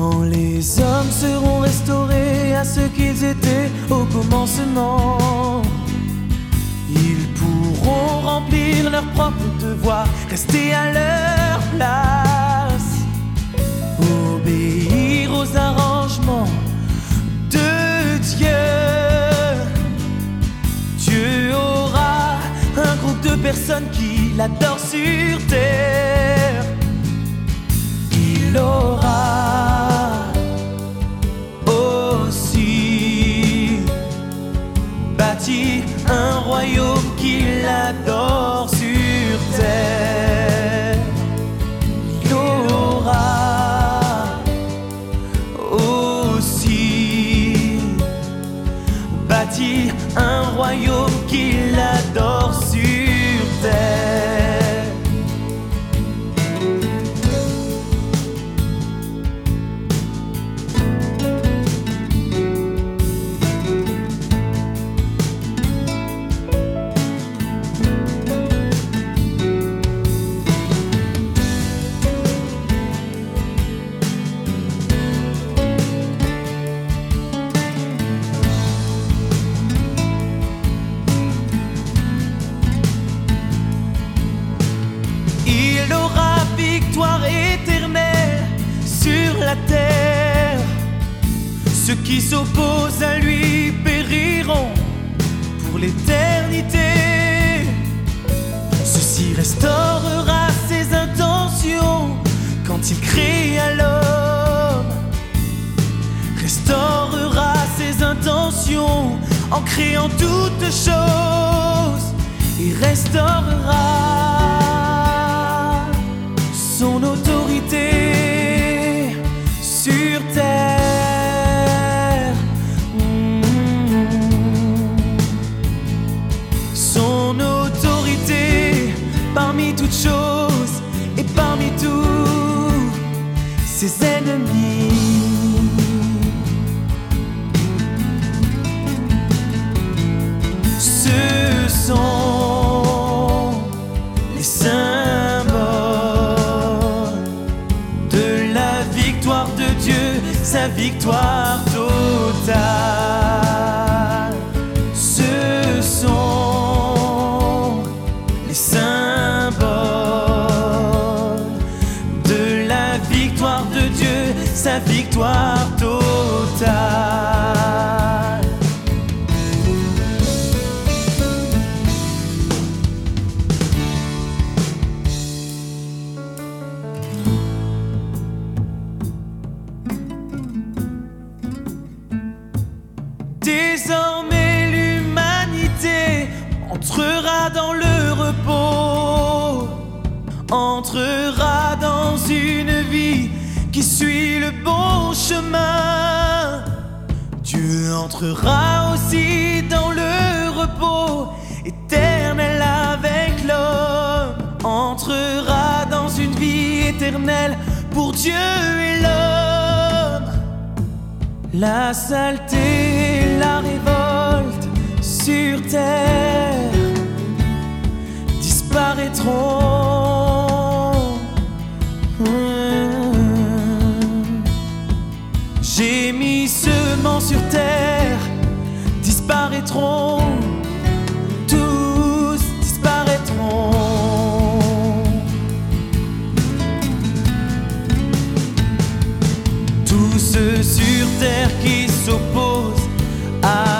Quand les hommes seront restaurés à ce qu'ils étaient au commencement, ils pourront remplir leur propre devoir, rester à leur place, obéir aux arrangements de Dieu. Dieu aura un groupe de personnes qui l'adorent sur terre. Il aura bâti un royaume qui l'adore sur terre. Il aura aussi bâti un royaume qui l'adore sur terre. Il aura victoire éternelle sur la terre. Ceux qui s'opposent à lui périront pour l'éternité. Ceci restaurera ses intentions quand il créa l'homme. Restaurera ses intentions en créant toutes choses et restaurera choses et parmi tous ses ennemis. Ce sont les symboles de la victoire de Dieu, sa victoire totale. Désormais l'humanité entrera dans le repos, entrera dans une vie qui suit le bon chemin. Dieu entrera aussi dans le repos éternel avec l'homme, entrera dans une vie éternelle pour Dieu et l'homme. La saleté et la révolte sur terre sements sur terre disparaîtront, tous disparaîtront. Tous ceux sur terre qui s'opposent à